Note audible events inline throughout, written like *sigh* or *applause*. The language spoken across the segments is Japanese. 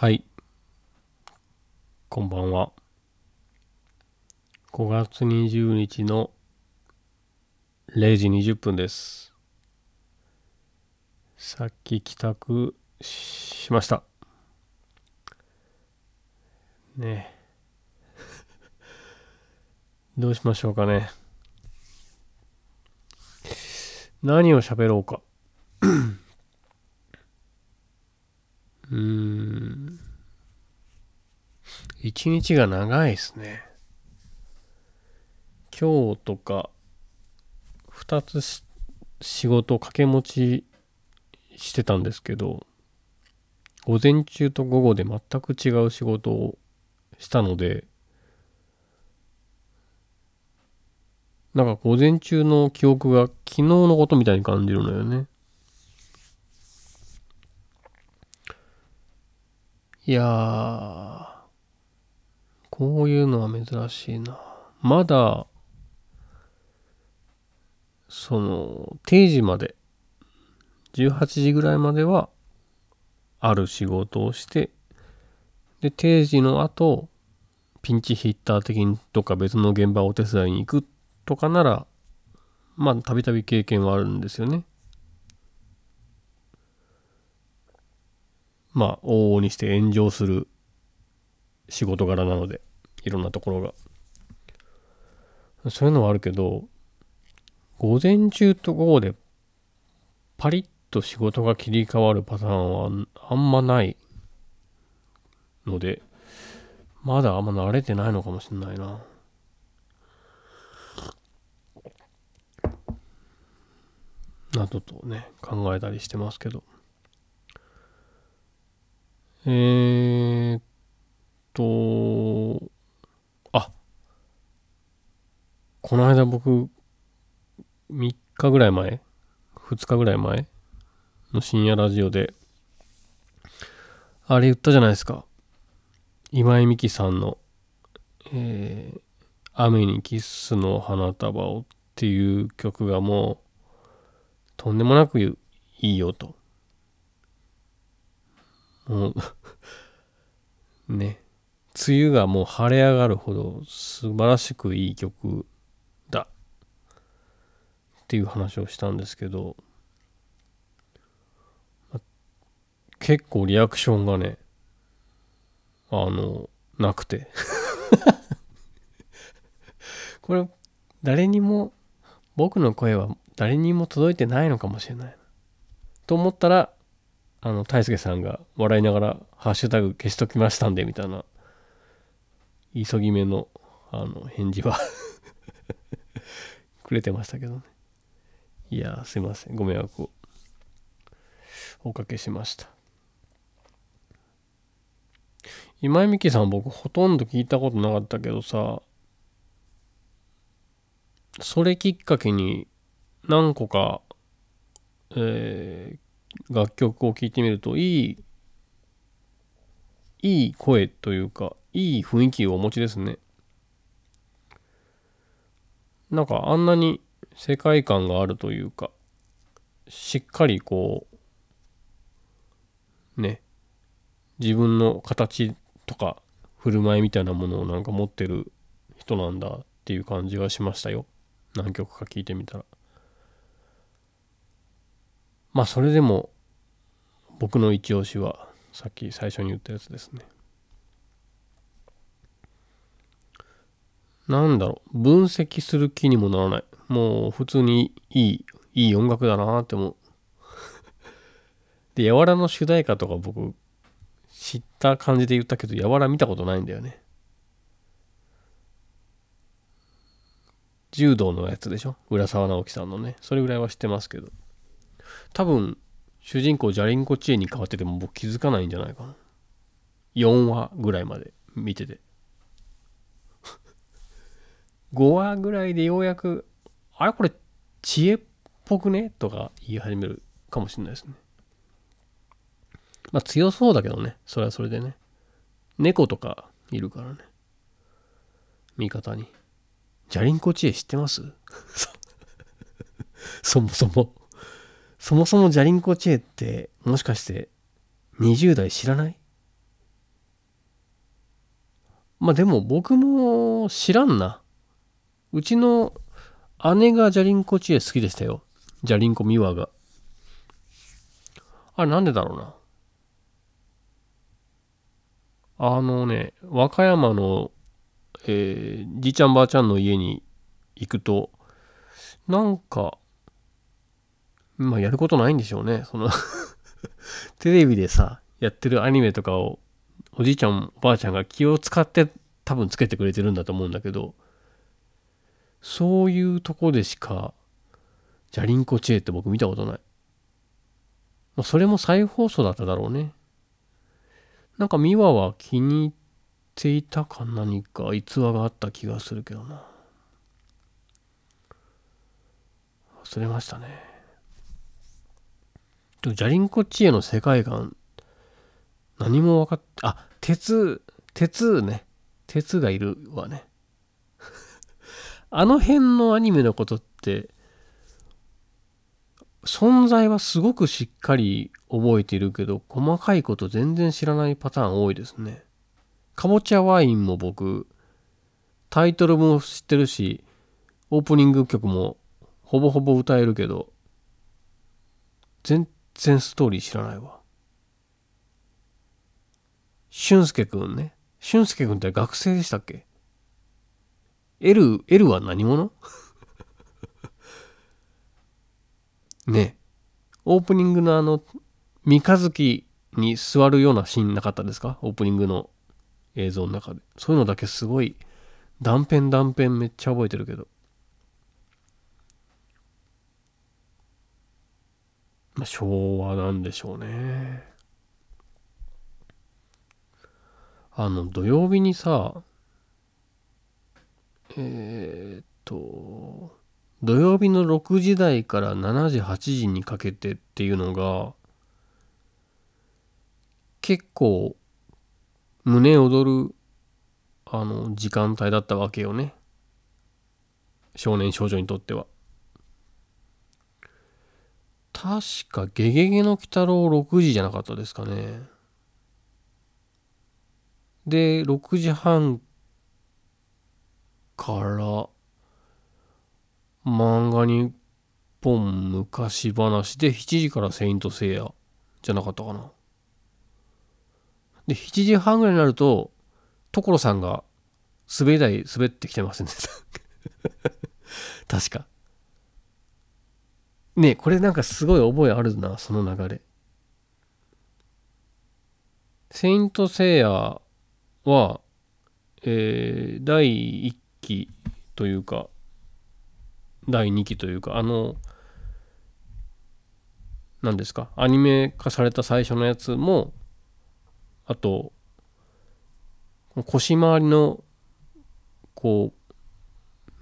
はい。こんばんは。5月20日の0時20分です。さっき帰宅しました。ね。*laughs* どうしましょうかね。何を喋ろうか。*clears throat* うーん。一日が長いですね。今日とか、二つ仕事掛け持ちしてたんですけど、午前中と午後で全く違う仕事をしたので、なんか午前中の記憶が昨日のことみたいに感じるのよね。いやー、こういうのは珍しいな。まだ、その、定時まで、18時ぐらいまでは、ある仕事をして、で、定時の後、ピンチヒッター的にとか別の現場をお手伝いに行くとかなら、まあ、たびたび経験はあるんですよね。まあ、往々にして炎上する仕事柄なので、いろんなところが。そういうのはあるけど、午前中と午後でパリッと仕事が切り替わるパターンはあんまないので、まだあんま慣れてないのかもしれないな。などとね、考えたりしてますけど。えーっと、あ、この間僕、3日ぐらい前 ?2 日ぐらい前？の深夜ラジオで、あれ言ったじゃないですか。今井美樹さんの、えー、雨にキッスの花束をっていう曲がもう、とんでもなくいいよと。もう *laughs* ね、梅雨がもう晴れ上がるほど素晴らしくいい曲っていう話をしたんですけど、結構リアクションがね、あの、なくて。*laughs* これ、誰にも、僕の声は誰にも届いてないのかもしれない。と思ったら、あの、大輔さんが笑いながら、ハッシュタグ消しときましたんで、みたいな、急ぎ目の、あの、返事は *laughs* くれてましたけどね。いやすいません。ご迷惑をおかけしました。今井美樹さん僕ほとんど聞いたことなかったけどさ、それきっかけに何個か、えー、楽曲を聴いてみるといいいい声というかいい雰囲気をお持ちですねなんかあんなに世界観があるというかしっかりこうね自分の形とか振る舞いみたいなものをなんか持ってる人なんだっていう感じがしましたよ何曲か聴いてみたらまあそれでも僕の一押しはさっき最初に言ったやつですね。なんだろう分析する気にもならない。もう普通にいい、いい音楽だなって思う。*laughs* で、やわらの主題歌とか僕知った感じで言ったけど、やわら見たことないんだよね。柔道のやつでしょ？浦沢直樹さんのね。それぐらいは知ってますけど。多分主人公ジャリンコ知恵に変わってても僕気づかないんじゃないかな4話ぐらいまで見てて *laughs* 5話ぐらいでようやくあれこれ知恵っぽくね？とか言い始めるかもしれないですね。まあ強そうだけどね。それはそれでね。猫とかいるからね。味方に。ジャリンコ知恵知ってます？そ *laughs* もそも。そもそもジャリンコ知恵ってもしかして20代知らない？まあでも僕も知らんな。うちの姉がジャリンコチエ好きでしたよ。ジャリンコミワが。あれなんでだろうな。あのね、和歌山の、えー、じいちゃんばあちゃんの家に行くと、なんか、まあやることないんでしょうね。その *laughs* テレビでさ、やってるアニメとかを、おじいちゃん、おばあちゃんが気を使って多分つけてくれてるんだと思うんだけど、そういうとこでしか、ジャリンコチェって僕見たことない。まあ、それも再放送だっただろうね。なんかミワは気に入っていたか何か逸話があった気がするけどな。忘れましたね。でもジャリンコチエの世界観、何も分かって、あ、鉄、鉄ね。鉄がいるわね。あの辺のアニメのことって、存在はすごくしっかり覚えているけど、細かいこと全然知らないパターン多いですね。かぼちゃワインも僕、タイトルも知ってるし、オープニング曲もほぼほぼ歌えるけど、全然ストーリー知らないわ。俊介くんね。俊介くんって学生でしたっけ？?L、L は何者？*laughs* ねオープニングのあの、三日月に座るようなシーンなかったですか？オープニングの映像の中で。そういうのだけすごい、断片断片めっちゃ覚えてるけど。まあ、昭和なんでしょうね。あの、土曜日にさ、えー、っと、土曜日の6時台から7時、8時にかけてっていうのが、結構、胸躍る、あの、時間帯だったわけよね。少年少女にとっては。確か、ゲゲゲの鬼太郎6時じゃなかったですかね。で、6時半から、漫画日本昔話で7時からセイントセイヤじゃなかったかな。で、7時半ぐらいになると、所さんが滑り台滑ってきてませんでした *laughs* 確か。ねこれなんかすごい覚えあるな、その流れ。セイントセイヤは、えー、第1期というか、第2期というか、あの、何ですか、アニメ化された最初のやつも、あと、腰回りの、こう、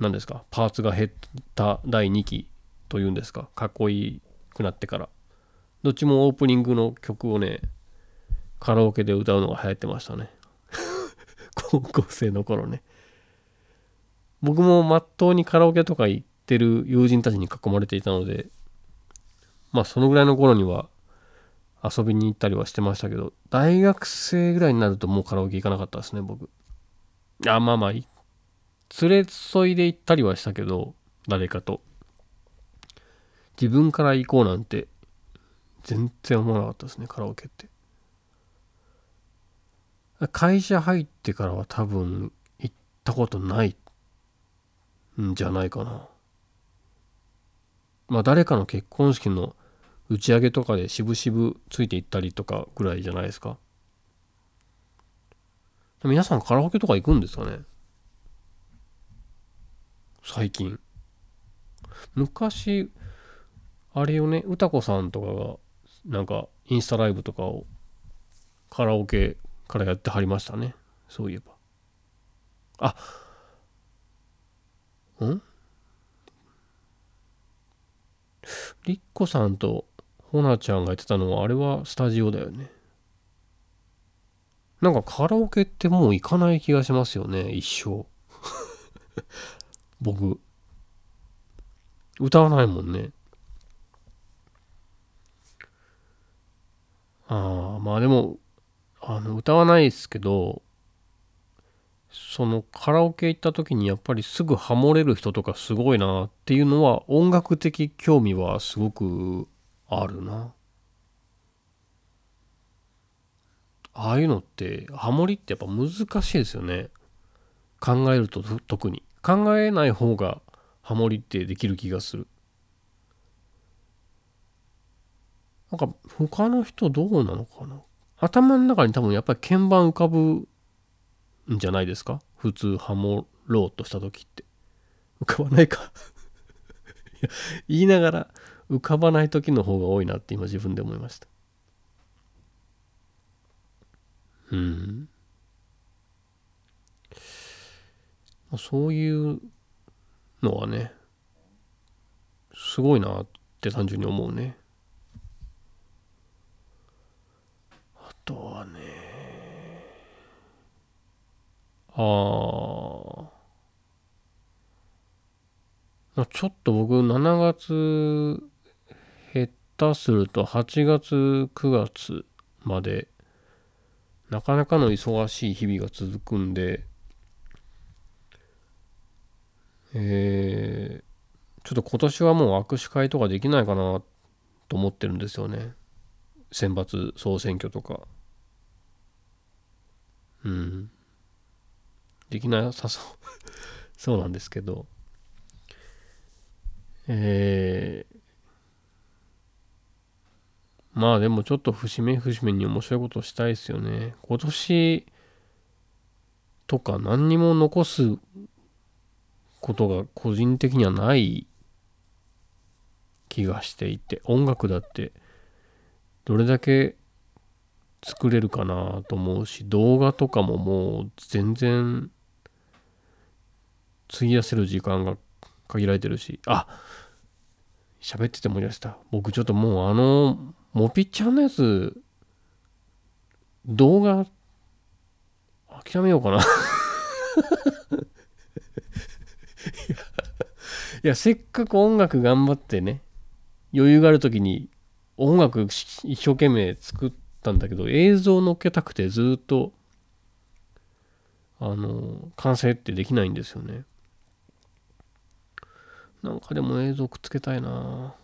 何ですか、パーツが減った第2期というんですか、かっこいいくなってから。どっちもオープニングの曲をね、カラオケで歌うのが流行ってましたね。*laughs* 高校生の頃ね。僕もまっとうにカラオケとか行ってる友人たちに囲まれていたので、まあそのぐらいの頃には遊びに行ったりはしてましたけど、大学生ぐらいになるともうカラオケ行かなかったですね、僕。あ、まあまあ、連れ添いで行ったりはしたけど、誰かと。自分から行こうなんて全然思わなかったですね、カラオケって。会社入ってからは多分行ったことないんじゃないかな。まあ誰かの結婚式の打ち上げとかで渋々ついていったりとかぐらいじゃないですか。皆さんカラオケとか行くんですかね最近。昔、あれよね、歌子さんとかが、なんか、インスタライブとかをカラオケからやってはりましたね。そういえば。あ、ん？りっこさんとほなちゃんがやってたのは、あれはスタジオだよね。なんかカラオケってもう行かない気がしますよね、一生。*laughs* 僕。歌わないもんね。ああ、まあでも、あの、歌わないですけど、そのカラオケ行った時にやっぱりすぐハモれる人とかすごいなっていうのは音楽的興味はすごくあるな。ああいうのってハモリってやっぱ難しいですよね。考えると特に。考えない方がハモリってできる気がする。なんか他の人どうなのかな頭の中に多分やっぱり鍵盤浮かぶんじゃないですか？普通ハモろうとした時って。浮かばないか？*laughs* 言いながら浮かばない時の方が多いなって今自分で思いました。うん。そういうのはねすごいなって単純に思うね。あとはねああ。ちょっと僕7月下手すると8月9月までなかなかの忙しい日々が続くんでえー、ちょっと今年はもう握手会とかできないかなと思ってるんですよね。選抜総選挙とか。うん。できなさそう。*laughs* そうなんですけど。えー、まあでもちょっと節目節目に面白いことしたいですよね。今年とか何にも残すことが個人的にはない気がしていて音楽だってどれだけ作れるかなと思うし動画とかももう全然費やせる時間が限られてるし、あ喋ってて思い出した。僕ちょっともうあの、モピちゃんのやつ、動画、諦めようかな *laughs* いや、せっかく音楽頑張ってね、余裕がある時に音楽一生懸命作ってたんだけど、映像乗っけたくてずっと、あの、完成ってできないんですよね。なんかでも映像くっつけたいな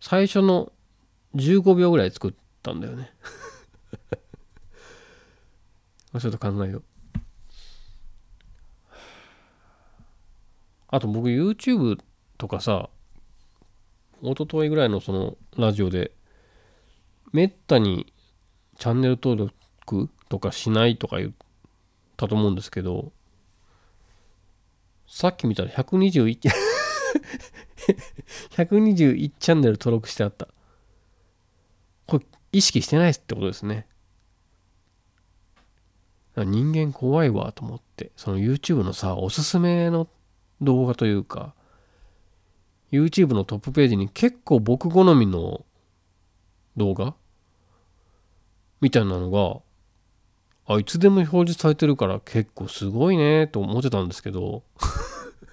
最初の15秒ぐらい作ったんだよね *laughs* ちょっと考えよう。あと僕 YouTube とかさ、一昨日ぐらいのそのラジオで、めったにチャンネル登録とかしないとか言ったと思うんですけど、さっき見たら121 121 *laughs* チャンネル登録してあった。これ意識してないってことですね。人間怖いわと思って、その YouTube のさ、おすすめの動画というか、YouTube のトップページに結構僕好みの動画？みたいなのが、あ、いつでも表示されてるから結構すごいねと思ってたんですけど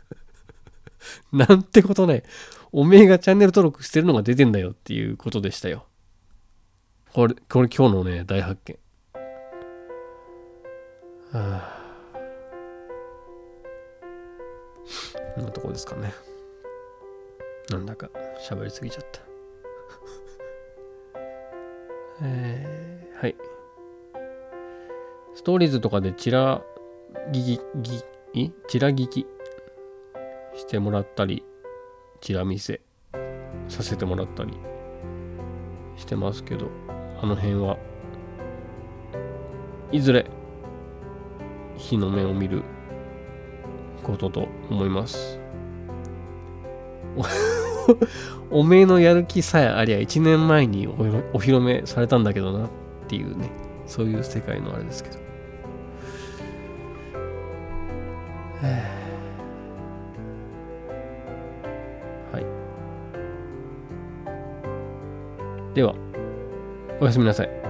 *laughs* なんてことね。おめえがチャンネル登録してるのが出てんだよっていうことでしたよ。これ、これ今日のね、大発見。はあ。こんなとこですかね。なんだか喋りすぎちゃった。えー、はい。ストーリーズとかでチラギギ、ギ、チラギキしてもらったりチラ見せさせてもらったりしてますけどあの辺はいずれ日の目を見ることと思います。*laughs* おめえのやる気さえありゃ1年前にお披露目されたんだけどなっていうねそういう世界のあれですけど。*sighs* はいでは、おやすみなさい。